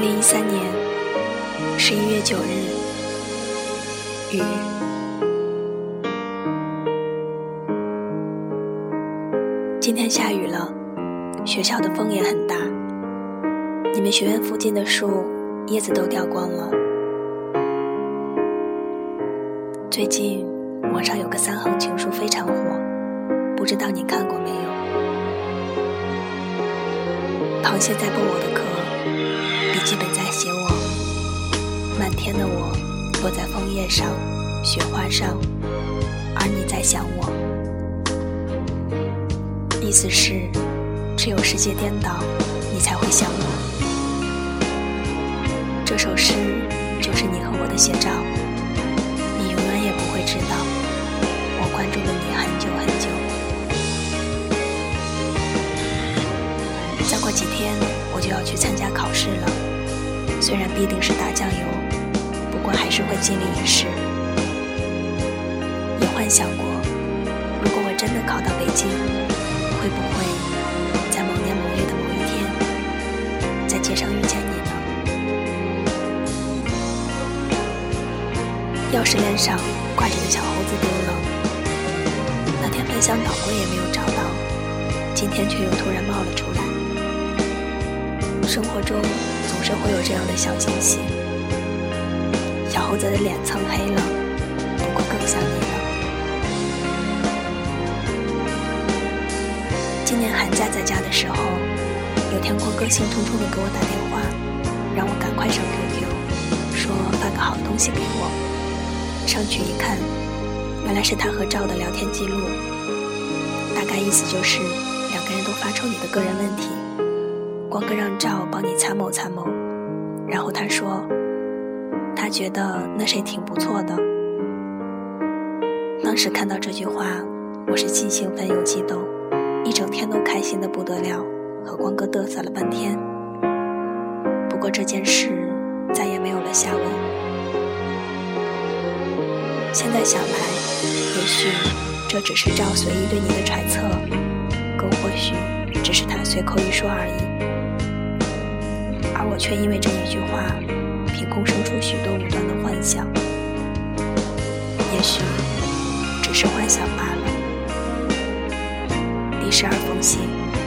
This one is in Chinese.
零一三年十一月九日，雨。今天下雨了，学校的风也很大。你们学院附近的树叶子都掉光了。最近网上有个三行情书非常火，不知道你看过没有？螃蟹在剥我的壳，天的我落在枫叶上、雪花上，而你在想我。意思是，只有世界颠倒，你才会想我。这首诗就是你和我的写照，你永远也不会知道，我关注了你很久很久。再过几天我就要去参加考试了，虽然必定是打酱油，我还是会尽力一试。也幻想过，如果我真的考到北京，会不会在某年某月的某一天，在街上遇见你呢？钥匙链上挂着的小猴子丢了，那天翻箱倒柜也没有找到，今天却又突然冒了出来。生活中总是会有这样的小惊喜。小猴子的脸蹭黑了，不过更像你了。今年寒假在家的时候，有天光哥兴冲冲地给我打电话，让我赶快上 QQ，说发个好东西给我。上去一看，原来是他和赵的聊天记录，大概意思就是两个人都发出你的个人问题。光哥让赵帮你参谋参谋，然后他说，觉得那谁挺不错的。当时看到这句话，我是既兴奋又激动，一整天都开心的不得了，和光哥嘚瑟了半天。不过这件事再也没有了下文。现在想来，也许这只是赵随意对你的揣测，更或许只是他随口一说而已。而我却因为这一句话，凭空生出许多无端的幻想。也许只是幻想罢了。第十二封信。